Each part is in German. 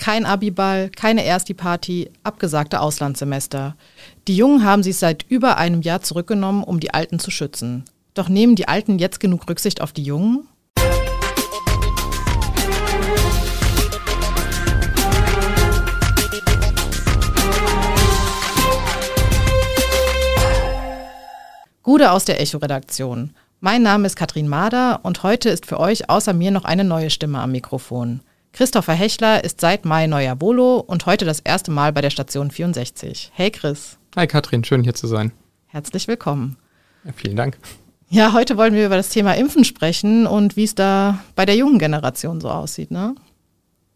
Kein Abiball, keine Ersti-Party, abgesagte Auslandssemester. Die Jungen haben sich seit über einem Jahr zurückgenommen, um die Alten zu schützen. Doch nehmen die Alten jetzt genug Rücksicht auf die Jungen? Gude aus der Echo-Redaktion. Mein Name ist Katrin Mader und heute ist für euch außer mir noch eine neue Stimme am Mikrofon. Christopher Hechler ist seit Mai neuer Bolo und heute das erste Mal bei der Station 64. Hey Chris. Hi Katrin, schön hier zu sein. Herzlich willkommen. Ja, vielen Dank. Ja, heute wollen wir über das Thema Impfen sprechen und wie es da bei der jungen Generation so aussieht, ne?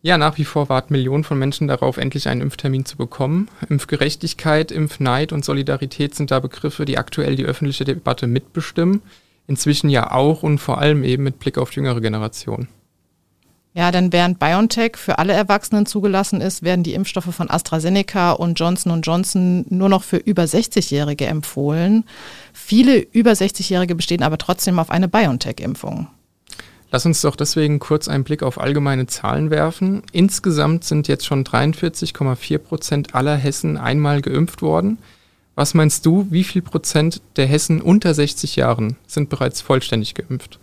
Ja, nach wie vor warten Millionen von Menschen darauf, endlich einen Impftermin zu bekommen. Impfgerechtigkeit, Impfneid und Solidarität sind da Begriffe, die aktuell die öffentliche Debatte mitbestimmen. Inzwischen ja auch und vor allem eben mit Blick auf die jüngere Generation. Ja, denn während BioNTech für alle Erwachsenen zugelassen ist, werden die Impfstoffe von AstraZeneca und Johnson Johnson nur noch für über 60-Jährige empfohlen. Viele über 60-Jährige bestehen aber trotzdem auf eine BioNTech-Impfung. Lass uns doch deswegen kurz einen Blick auf allgemeine Zahlen werfen. Insgesamt sind jetzt schon 43,4 Prozent aller Hessen einmal geimpft worden. Was meinst du, wie viel Prozent der Hessen unter 60 Jahren sind bereits vollständig geimpft?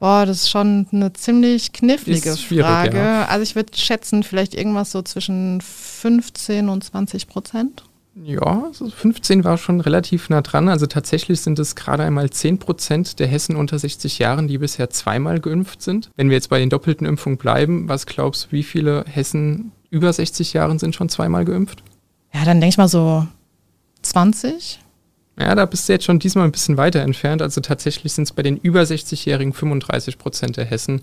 Boah, das ist schon eine ziemlich knifflige Frage. Ja. Also ich würde schätzen, vielleicht irgendwas so zwischen 15 und 20 Prozent. Ja, also 15 war schon relativ nah dran. Also tatsächlich sind es gerade einmal 10 Prozent der Hessen unter 60 Jahren, die bisher zweimal geimpft sind. Wenn wir jetzt bei den doppelten Impfungen bleiben, was glaubst du, wie viele Hessen über 60 Jahren sind schon zweimal geimpft? Ja, dann denke ich mal so 20. Ja, da bist du jetzt schon diesmal ein bisschen weiter entfernt. Also tatsächlich sind es bei den über 60-Jährigen 35 Prozent der Hessen,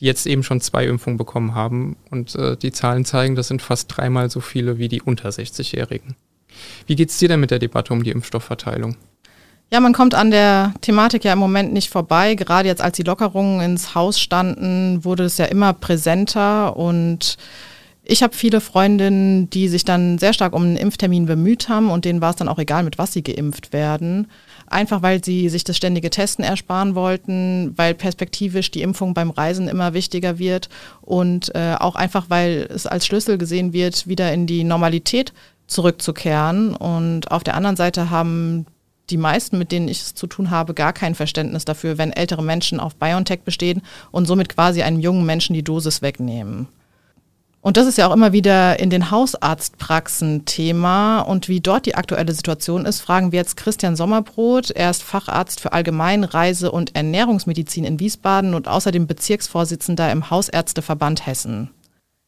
die jetzt eben schon zwei Impfungen bekommen haben. Und äh, die Zahlen zeigen, das sind fast dreimal so viele wie die unter 60-Jährigen. Wie geht es dir denn mit der Debatte um die Impfstoffverteilung? Ja, man kommt an der Thematik ja im Moment nicht vorbei. Gerade jetzt, als die Lockerungen ins Haus standen, wurde es ja immer präsenter und ich habe viele Freundinnen, die sich dann sehr stark um einen Impftermin bemüht haben und denen war es dann auch egal, mit was sie geimpft werden. Einfach weil sie sich das ständige Testen ersparen wollten, weil perspektivisch die Impfung beim Reisen immer wichtiger wird und äh, auch einfach, weil es als Schlüssel gesehen wird, wieder in die Normalität zurückzukehren. Und auf der anderen Seite haben die meisten, mit denen ich es zu tun habe, gar kein Verständnis dafür, wenn ältere Menschen auf BioNTech bestehen und somit quasi einem jungen Menschen die Dosis wegnehmen. Und das ist ja auch immer wieder in den Hausarztpraxen Thema. Und wie dort die aktuelle Situation ist, fragen wir jetzt Christian Sommerbrot. Er ist Facharzt für Allgemein-, Reise- und Ernährungsmedizin in Wiesbaden und außerdem Bezirksvorsitzender im Hausärzteverband Hessen.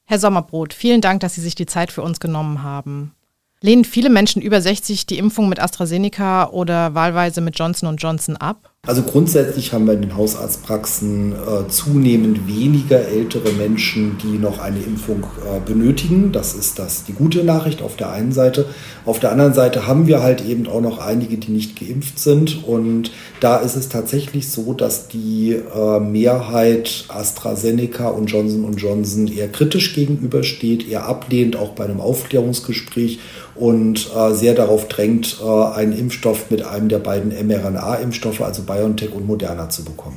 Herr Sommerbrot, vielen Dank, dass Sie sich die Zeit für uns genommen haben. Lehnen viele Menschen über 60 die Impfung mit AstraZeneca oder wahlweise mit Johnson Johnson ab? Also grundsätzlich haben wir in den Hausarztpraxen äh, zunehmend weniger ältere Menschen, die noch eine Impfung äh, benötigen. Das ist das die gute Nachricht auf der einen Seite. Auf der anderen Seite haben wir halt eben auch noch einige, die nicht geimpft sind. Und da ist es tatsächlich so, dass die äh, Mehrheit AstraZeneca und Johnson Johnson eher kritisch gegenübersteht, eher ablehnt, auch bei einem Aufklärungsgespräch und äh, sehr darauf drängt, äh, einen Impfstoff mit einem der beiden mRNA-Impfstoffe, also BioNTech und Moderna, zu bekommen.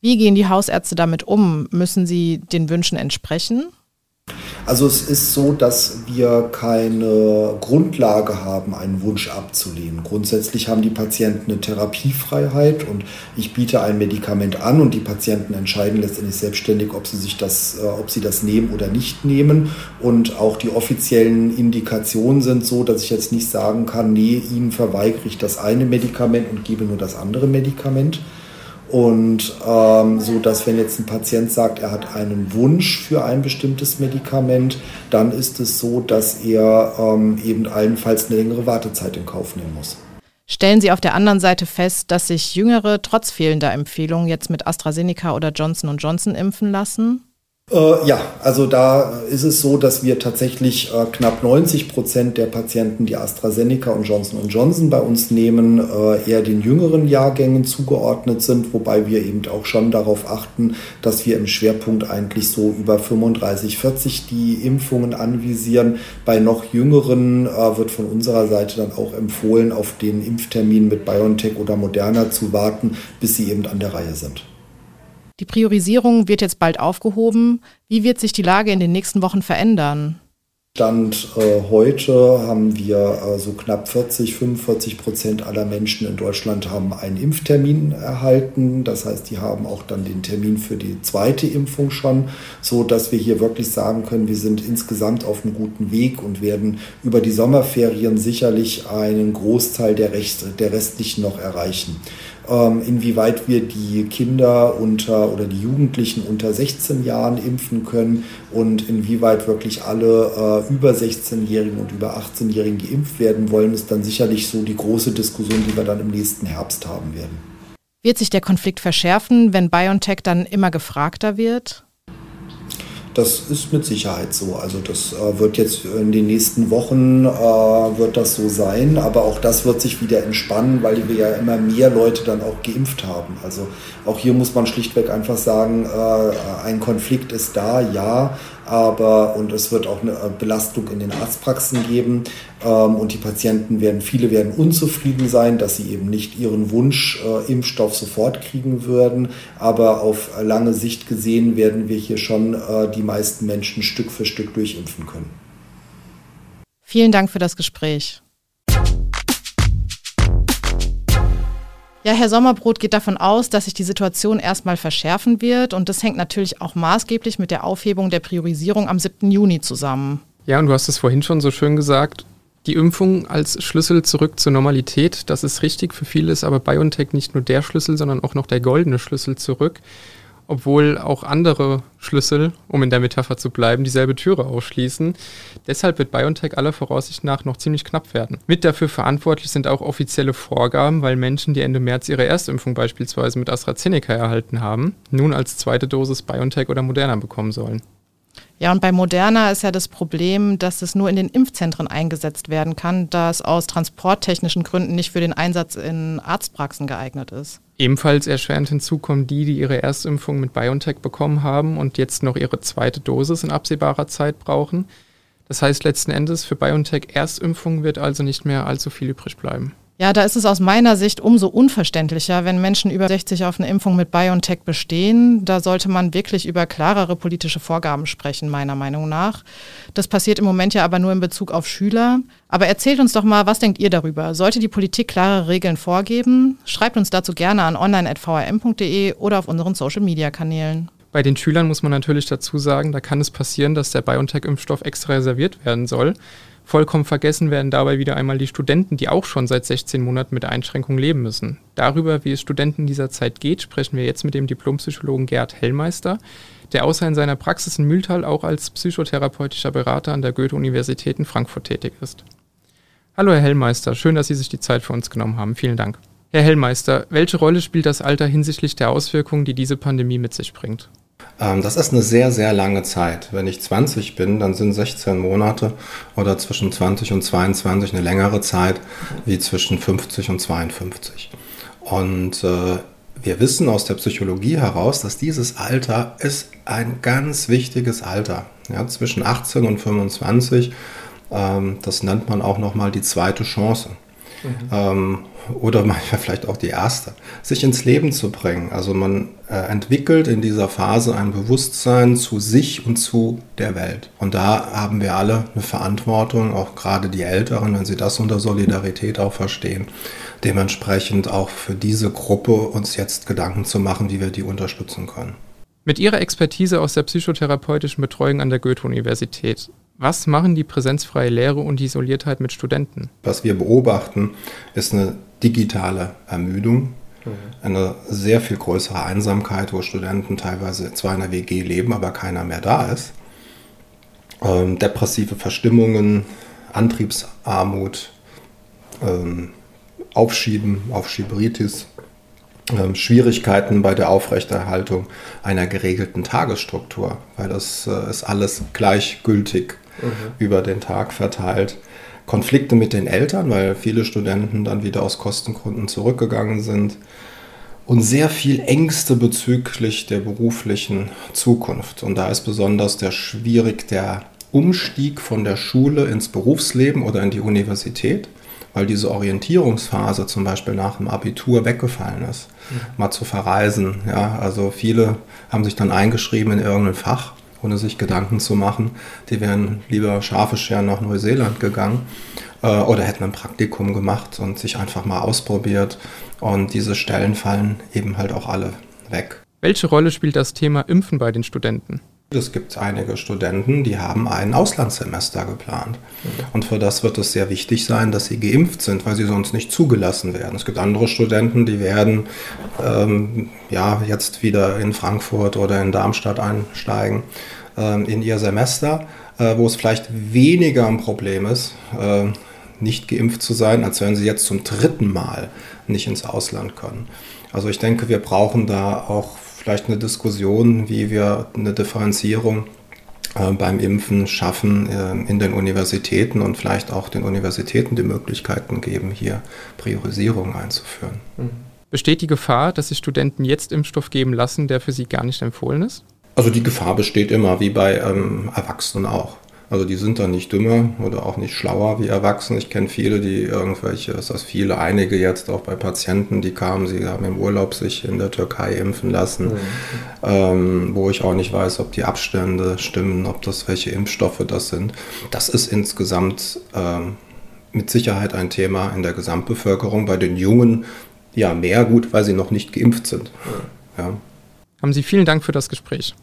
Wie gehen die Hausärzte damit um? Müssen sie den Wünschen entsprechen? Also es ist so, dass wir keine Grundlage haben, einen Wunsch abzulehnen. Grundsätzlich haben die Patienten eine Therapiefreiheit und ich biete ein Medikament an und die Patienten entscheiden letztendlich selbstständig, ob sie sich das, äh, ob sie das nehmen oder nicht nehmen. Und auch die offiziellen Indikationen sind so, dass ich jetzt nicht sagen kann, nee, ihnen verweigere ich das eine Medikament und gebe nur das andere Medikament. Und ähm, so, dass wenn jetzt ein Patient sagt, er hat einen Wunsch für ein bestimmtes Medikament, dann ist es so, dass er ähm, eben allenfalls eine längere Wartezeit in Kauf nehmen muss. Stellen Sie auf der anderen Seite fest, dass sich Jüngere trotz fehlender Empfehlungen jetzt mit AstraZeneca oder Johnson Johnson impfen lassen? Äh, ja, also da ist es so, dass wir tatsächlich äh, knapp 90 Prozent der Patienten, die AstraZeneca und Johnson Johnson bei uns nehmen, äh, eher den jüngeren Jahrgängen zugeordnet sind, wobei wir eben auch schon darauf achten, dass wir im Schwerpunkt eigentlich so über 35, 40 die Impfungen anvisieren. Bei noch jüngeren äh, wird von unserer Seite dann auch empfohlen, auf den Impftermin mit BioNTech oder Moderna zu warten, bis sie eben an der Reihe sind. Die Priorisierung wird jetzt bald aufgehoben. Wie wird sich die Lage in den nächsten Wochen verändern? Stand äh, heute haben wir äh, so knapp 40, 45 Prozent aller Menschen in Deutschland haben einen Impftermin erhalten. Das heißt, die haben auch dann den Termin für die zweite Impfung schon, so dass wir hier wirklich sagen können, wir sind insgesamt auf einem guten Weg und werden über die Sommerferien sicherlich einen Großteil der, Rest, der restlichen noch erreichen inwieweit wir die Kinder unter oder die Jugendlichen unter 16 Jahren impfen können und inwieweit wirklich alle äh, über 16-Jährigen und über 18-Jährigen geimpft werden wollen, ist dann sicherlich so die große Diskussion, die wir dann im nächsten Herbst haben werden. Wird sich der Konflikt verschärfen, wenn BioNTech dann immer gefragter wird? Das ist mit Sicherheit so. Also das äh, wird jetzt in den nächsten Wochen äh, wird das so sein, aber auch das wird sich wieder entspannen, weil wir ja immer mehr Leute dann auch geimpft haben. Also auch hier muss man schlichtweg einfach sagen, äh, ein Konflikt ist da, ja, aber und es wird auch eine äh, Belastung in den Arztpraxen geben ähm, und die Patienten werden, viele werden unzufrieden sein, dass sie eben nicht ihren Wunsch äh, Impfstoff sofort kriegen würden, aber auf lange Sicht gesehen werden wir hier schon äh, die meisten Menschen Stück für Stück durchimpfen können. Vielen Dank für das Gespräch. Ja, Herr Sommerbrot geht davon aus, dass sich die Situation erstmal verschärfen wird und das hängt natürlich auch maßgeblich mit der Aufhebung der Priorisierung am 7. Juni zusammen. Ja, und du hast es vorhin schon so schön gesagt, die Impfung als Schlüssel zurück zur Normalität, das ist richtig, für viele ist aber BioNTech nicht nur der Schlüssel, sondern auch noch der goldene Schlüssel zurück obwohl auch andere Schlüssel, um in der Metapher zu bleiben, dieselbe Türe ausschließen. Deshalb wird BioNTech aller Voraussicht nach noch ziemlich knapp werden. Mit dafür verantwortlich sind auch offizielle Vorgaben, weil Menschen, die Ende März ihre Erstimpfung beispielsweise mit AstraZeneca erhalten haben, nun als zweite Dosis BioNTech oder Moderna bekommen sollen. Ja, und bei Moderna ist ja das Problem, dass es nur in den Impfzentren eingesetzt werden kann, da es aus transporttechnischen Gründen nicht für den Einsatz in Arztpraxen geeignet ist. Ebenfalls erschwerend hinzu kommen die, die ihre Erstimpfung mit BioNTech bekommen haben und jetzt noch ihre zweite Dosis in absehbarer Zeit brauchen. Das heißt letzten Endes, für BioNTech Erstimpfung wird also nicht mehr allzu viel übrig bleiben. Ja, da ist es aus meiner Sicht umso unverständlicher, wenn Menschen über 60 auf eine Impfung mit BioNTech bestehen. Da sollte man wirklich über klarere politische Vorgaben sprechen, meiner Meinung nach. Das passiert im Moment ja aber nur in Bezug auf Schüler. Aber erzählt uns doch mal, was denkt ihr darüber? Sollte die Politik klare Regeln vorgeben? Schreibt uns dazu gerne an online.vrm.de oder auf unseren Social-Media-Kanälen. Bei den Schülern muss man natürlich dazu sagen, da kann es passieren, dass der BioNTech-Impfstoff extra reserviert werden soll. Vollkommen vergessen werden dabei wieder einmal die Studenten, die auch schon seit 16 Monaten mit Einschränkungen leben müssen. Darüber, wie es Studenten dieser Zeit geht, sprechen wir jetzt mit dem Diplompsychologen Gerd Hellmeister, der außer in seiner Praxis in Mühltal auch als psychotherapeutischer Berater an der Goethe-Universität in Frankfurt tätig ist. Hallo Herr Hellmeister, schön, dass Sie sich die Zeit für uns genommen haben. Vielen Dank. Herr Hellmeister, welche Rolle spielt das Alter hinsichtlich der Auswirkungen, die diese Pandemie mit sich bringt? Ähm, das ist eine sehr, sehr lange Zeit. Wenn ich 20 bin, dann sind 16 Monate oder zwischen 20 und 22 eine längere Zeit wie zwischen 50 und 52. Und äh, wir wissen aus der Psychologie heraus, dass dieses Alter ist ein ganz wichtiges Alter. Ja, zwischen 18 und 25, ähm, das nennt man auch nochmal die zweite Chance. Mhm. Ähm, oder manchmal vielleicht auch die erste, sich ins Leben zu bringen. Also man äh, entwickelt in dieser Phase ein Bewusstsein zu sich und zu der Welt. Und da haben wir alle eine Verantwortung, auch gerade die Älteren, wenn sie das unter Solidarität auch verstehen, dementsprechend auch für diese Gruppe uns jetzt Gedanken zu machen, wie wir die unterstützen können. Mit Ihrer Expertise aus der psychotherapeutischen Betreuung an der Goethe-Universität, was machen die präsenzfreie Lehre und die Isoliertheit mit Studenten? Was wir beobachten, ist eine digitale Ermüdung, mhm. eine sehr viel größere Einsamkeit, wo Studenten teilweise zwar in der WG leben, aber keiner mehr da ist. Ähm, depressive Verstimmungen, Antriebsarmut, ähm, Aufschieben, Aufschieberitis, ähm, Schwierigkeiten bei der Aufrechterhaltung einer geregelten Tagesstruktur, weil das äh, ist alles gleichgültig mhm. über den Tag verteilt. Konflikte mit den Eltern, weil viele Studenten dann wieder aus Kostengründen zurückgegangen sind. Und sehr viel Ängste bezüglich der beruflichen Zukunft. Und da ist besonders der schwierig der Umstieg von der Schule ins Berufsleben oder in die Universität, weil diese Orientierungsphase zum Beispiel nach dem Abitur weggefallen ist, mhm. mal zu verreisen. Ja, also viele haben sich dann eingeschrieben in irgendein Fach, ohne sich Gedanken zu machen. Die wären lieber scharfe Scheren nach Neuseeland gegangen äh, oder hätten ein Praktikum gemacht und sich einfach mal ausprobiert. Und diese Stellen fallen eben halt auch alle weg. Welche Rolle spielt das Thema Impfen bei den Studenten? Es gibt einige Studenten, die haben ein Auslandssemester geplant. Und für das wird es sehr wichtig sein, dass sie geimpft sind, weil sie sonst nicht zugelassen werden. Es gibt andere Studenten, die werden ähm, ja, jetzt wieder in Frankfurt oder in Darmstadt einsteigen in ihr Semester, äh, wo es vielleicht weniger ein Problem ist, äh, nicht geimpft zu sein, als wenn sie jetzt zum dritten Mal nicht ins Ausland können. Also ich denke, wir brauchen da auch vielleicht eine Diskussion, wie wir eine Differenzierung äh, beim Impfen schaffen äh, in den Universitäten und vielleicht auch den Universitäten die Möglichkeiten geben, hier Priorisierung einzuführen. Besteht die Gefahr, dass sich Studenten jetzt Impfstoff geben lassen, der für sie gar nicht empfohlen ist? Also die Gefahr besteht immer, wie bei ähm, Erwachsenen auch. Also die sind dann nicht dümmer oder auch nicht schlauer wie Erwachsene. Ich kenne viele, die irgendwelche, das heißt viele, einige jetzt auch bei Patienten, die kamen, sie haben im Urlaub sich in der Türkei impfen lassen, mhm. ähm, wo ich auch nicht weiß, ob die Abstände stimmen, ob das welche Impfstoffe das sind. Das ist insgesamt ähm, mit Sicherheit ein Thema in der Gesamtbevölkerung. Bei den Jungen ja mehr gut, weil sie noch nicht geimpft sind. Ja. Haben Sie vielen Dank für das Gespräch.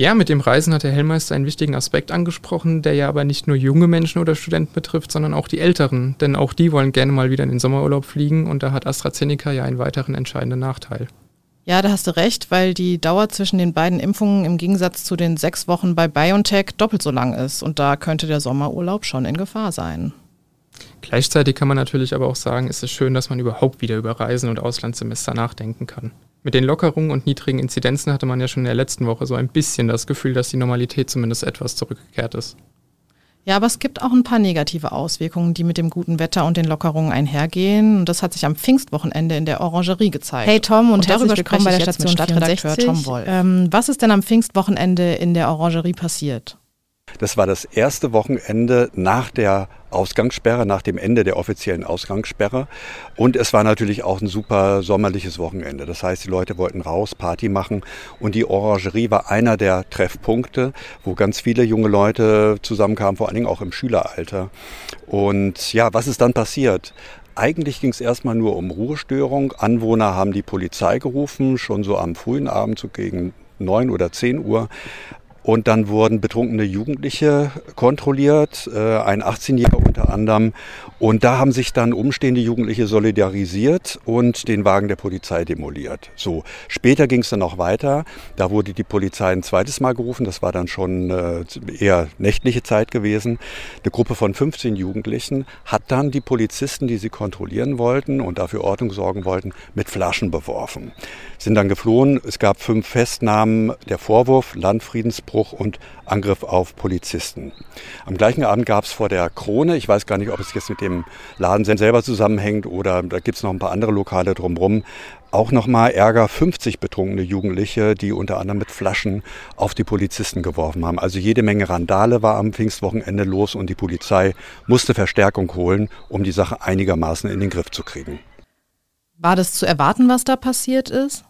Ja, mit dem Reisen hat der Hellmeister einen wichtigen Aspekt angesprochen, der ja aber nicht nur junge Menschen oder Studenten betrifft, sondern auch die Älteren. Denn auch die wollen gerne mal wieder in den Sommerurlaub fliegen und da hat AstraZeneca ja einen weiteren entscheidenden Nachteil. Ja, da hast du recht, weil die Dauer zwischen den beiden Impfungen im Gegensatz zu den sechs Wochen bei BioNTech doppelt so lang ist. Und da könnte der Sommerurlaub schon in Gefahr sein. Gleichzeitig kann man natürlich aber auch sagen, es ist schön, dass man überhaupt wieder über Reisen und Auslandssemester nachdenken kann. Mit den Lockerungen und niedrigen Inzidenzen hatte man ja schon in der letzten Woche so ein bisschen das Gefühl, dass die Normalität zumindest etwas zurückgekehrt ist. Ja, aber es gibt auch ein paar negative Auswirkungen, die mit dem guten Wetter und den Lockerungen einhergehen. Und das hat sich am Pfingstwochenende in der Orangerie gezeigt. Hey Tom und, und darüber willkommen bei der Station Stadtredakteur Tom Wolf. Ähm, was ist denn am Pfingstwochenende in der Orangerie passiert? Das war das erste Wochenende nach der Ausgangssperre, nach dem Ende der offiziellen Ausgangssperre. Und es war natürlich auch ein super sommerliches Wochenende. Das heißt, die Leute wollten raus, Party machen. Und die Orangerie war einer der Treffpunkte, wo ganz viele junge Leute zusammenkamen, vor allen Dingen auch im Schüleralter. Und ja, was ist dann passiert? Eigentlich ging es erstmal nur um Ruhestörung. Anwohner haben die Polizei gerufen, schon so am frühen Abend, so gegen neun oder zehn Uhr. Und dann wurden betrunkene Jugendliche kontrolliert, äh, ein 18-Jähriger unter anderem. Und da haben sich dann umstehende Jugendliche solidarisiert und den Wagen der Polizei demoliert. So, später ging es dann noch weiter. Da wurde die Polizei ein zweites Mal gerufen. Das war dann schon äh, eher nächtliche Zeit gewesen. Eine Gruppe von 15 Jugendlichen hat dann die Polizisten, die sie kontrollieren wollten und dafür Ordnung sorgen wollten, mit Flaschen beworfen. Sind dann geflohen. Es gab fünf Festnahmen. Der Vorwurf Landfriedensbruch und Angriff auf Polizisten. Am gleichen Abend gab es vor der Krone, ich weiß gar nicht, ob es jetzt mit dem Laden selber zusammenhängt oder da gibt es noch ein paar andere Lokale drumherum, auch nochmal Ärger 50 betrunkene Jugendliche, die unter anderem mit Flaschen auf die Polizisten geworfen haben. Also jede Menge Randale war am Pfingstwochenende los und die Polizei musste Verstärkung holen, um die Sache einigermaßen in den Griff zu kriegen. War das zu erwarten, was da passiert ist?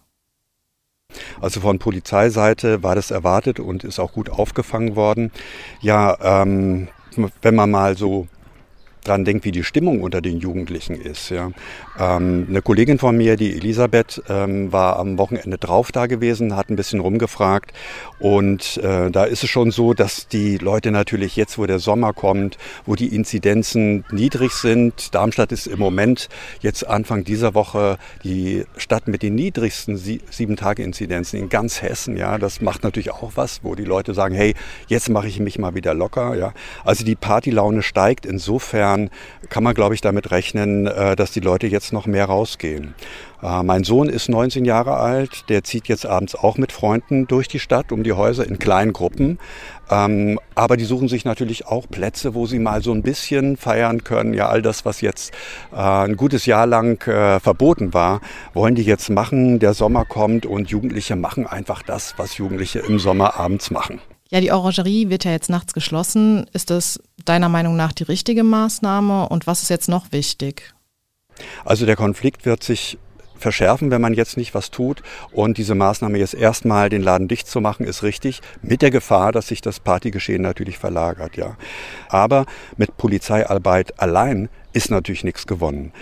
Also von Polizeiseite war das erwartet und ist auch gut aufgefangen worden. Ja, ähm, wenn man mal so dran denkt, wie die Stimmung unter den Jugendlichen ist. Ja. Ähm, eine Kollegin von mir, die Elisabeth, ähm, war am Wochenende drauf da gewesen, hat ein bisschen rumgefragt und äh, da ist es schon so, dass die Leute natürlich jetzt, wo der Sommer kommt, wo die Inzidenzen niedrig sind, Darmstadt ist im Moment jetzt Anfang dieser Woche die Stadt mit den niedrigsten Sie sieben Tage Inzidenzen in ganz Hessen. Ja, das macht natürlich auch was, wo die Leute sagen, hey, jetzt mache ich mich mal wieder locker. Ja, also die Partylaune steigt insofern Jahren kann man, glaube ich, damit rechnen, äh, dass die Leute jetzt noch mehr rausgehen. Äh, mein Sohn ist 19 Jahre alt, der zieht jetzt abends auch mit Freunden durch die Stadt, um die Häuser in kleinen Gruppen. Ähm, aber die suchen sich natürlich auch Plätze, wo sie mal so ein bisschen feiern können. Ja, all das, was jetzt äh, ein gutes Jahr lang verboten war, wollen die jetzt machen. Der Sommer kommt und Jugendliche machen einfach das, was Jugendliche im Sommer abends machen. Ja, die Orangerie wird ja jetzt nachts geschlossen. Ist das deiner Meinung nach die richtige Maßnahme und was ist jetzt noch wichtig? Also der Konflikt wird sich verschärfen, wenn man jetzt nicht was tut. Und diese Maßnahme jetzt erstmal den Laden dicht zu machen, ist richtig, mit der Gefahr, dass sich das Partygeschehen natürlich verlagert, ja. Aber mit Polizeiarbeit allein ist natürlich nichts gewonnen.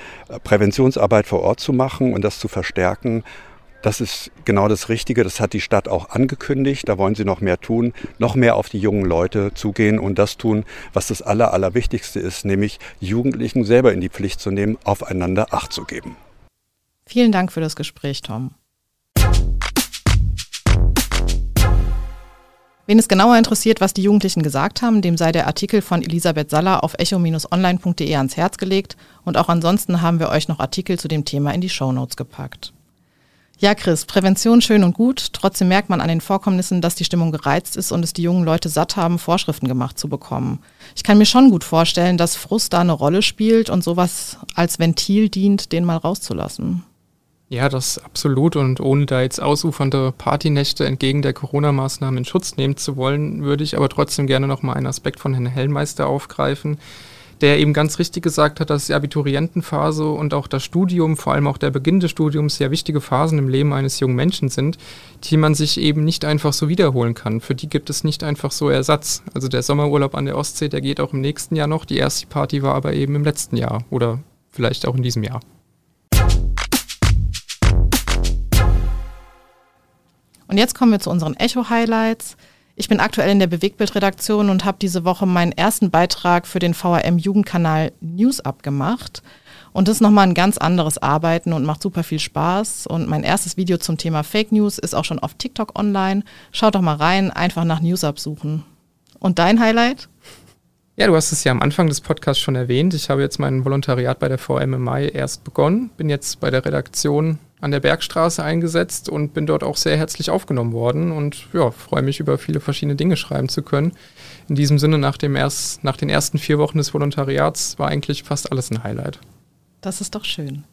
Präventionsarbeit vor Ort zu machen und das zu verstärken, das ist genau das Richtige. Das hat die Stadt auch angekündigt. Da wollen sie noch mehr tun, noch mehr auf die jungen Leute zugehen und das tun, was das Aller, Allerwichtigste ist, nämlich Jugendlichen selber in die Pflicht zu nehmen, aufeinander Acht zu geben. Vielen Dank für das Gespräch, Tom. Wen es genauer interessiert, was die Jugendlichen gesagt haben, dem sei der Artikel von Elisabeth Saller auf echo-online.de ans Herz gelegt und auch ansonsten haben wir euch noch Artikel zu dem Thema in die Shownotes gepackt. Ja, Chris, Prävention schön und gut. Trotzdem merkt man an den Vorkommnissen, dass die Stimmung gereizt ist und es die jungen Leute satt haben, Vorschriften gemacht zu bekommen. Ich kann mir schon gut vorstellen, dass Frust da eine Rolle spielt und sowas als Ventil dient, den mal rauszulassen. Ja, das absolut. Und ohne da jetzt ausufernde Partynächte entgegen der Corona-Maßnahmen in Schutz nehmen zu wollen, würde ich aber trotzdem gerne nochmal einen Aspekt von Herrn Hellmeister aufgreifen, der eben ganz richtig gesagt hat, dass die Abiturientenphase und auch das Studium, vor allem auch der Beginn des Studiums, sehr wichtige Phasen im Leben eines jungen Menschen sind, die man sich eben nicht einfach so wiederholen kann. Für die gibt es nicht einfach so Ersatz. Also der Sommerurlaub an der Ostsee, der geht auch im nächsten Jahr noch. Die erste Party war aber eben im letzten Jahr oder vielleicht auch in diesem Jahr. Und jetzt kommen wir zu unseren Echo-Highlights. Ich bin aktuell in der Bewegtbildredaktion und habe diese Woche meinen ersten Beitrag für den VRM-Jugendkanal News abgemacht. Und das ist nochmal ein ganz anderes Arbeiten und macht super viel Spaß. Und mein erstes Video zum Thema Fake News ist auch schon auf TikTok online. Schaut doch mal rein, einfach nach News absuchen. Und dein Highlight? Ja, du hast es ja am Anfang des Podcasts schon erwähnt. Ich habe jetzt mein Volontariat bei der VM im Mai erst begonnen, bin jetzt bei der Redaktion an der Bergstraße eingesetzt und bin dort auch sehr herzlich aufgenommen worden und ja, freue mich über viele verschiedene Dinge schreiben zu können. In diesem Sinne, nach, dem erst, nach den ersten vier Wochen des Volontariats war eigentlich fast alles ein Highlight. Das ist doch schön.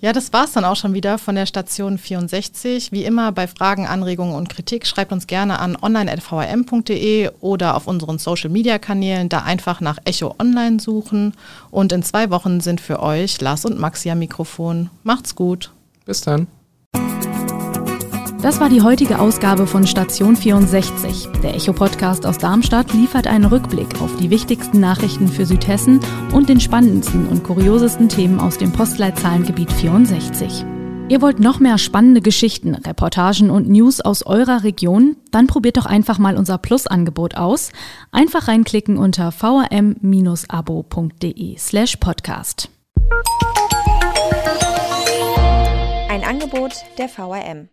Ja, das war's dann auch schon wieder von der Station 64. Wie immer bei Fragen, Anregungen und Kritik schreibt uns gerne an online.vrm.de oder auf unseren Social Media Kanälen da einfach nach Echo Online suchen. Und in zwei Wochen sind für euch Lars und Maxi am Mikrofon. Macht's gut. Bis dann. Das war die heutige Ausgabe von Station 64. Der Echo-Podcast aus Darmstadt liefert einen Rückblick auf die wichtigsten Nachrichten für Südhessen und den spannendsten und kuriosesten Themen aus dem Postleitzahlengebiet 64. Ihr wollt noch mehr spannende Geschichten, Reportagen und News aus eurer Region? Dann probiert doch einfach mal unser Plus-Angebot aus. Einfach reinklicken unter vrm-abo.de slash podcast. Ein Angebot der VRM.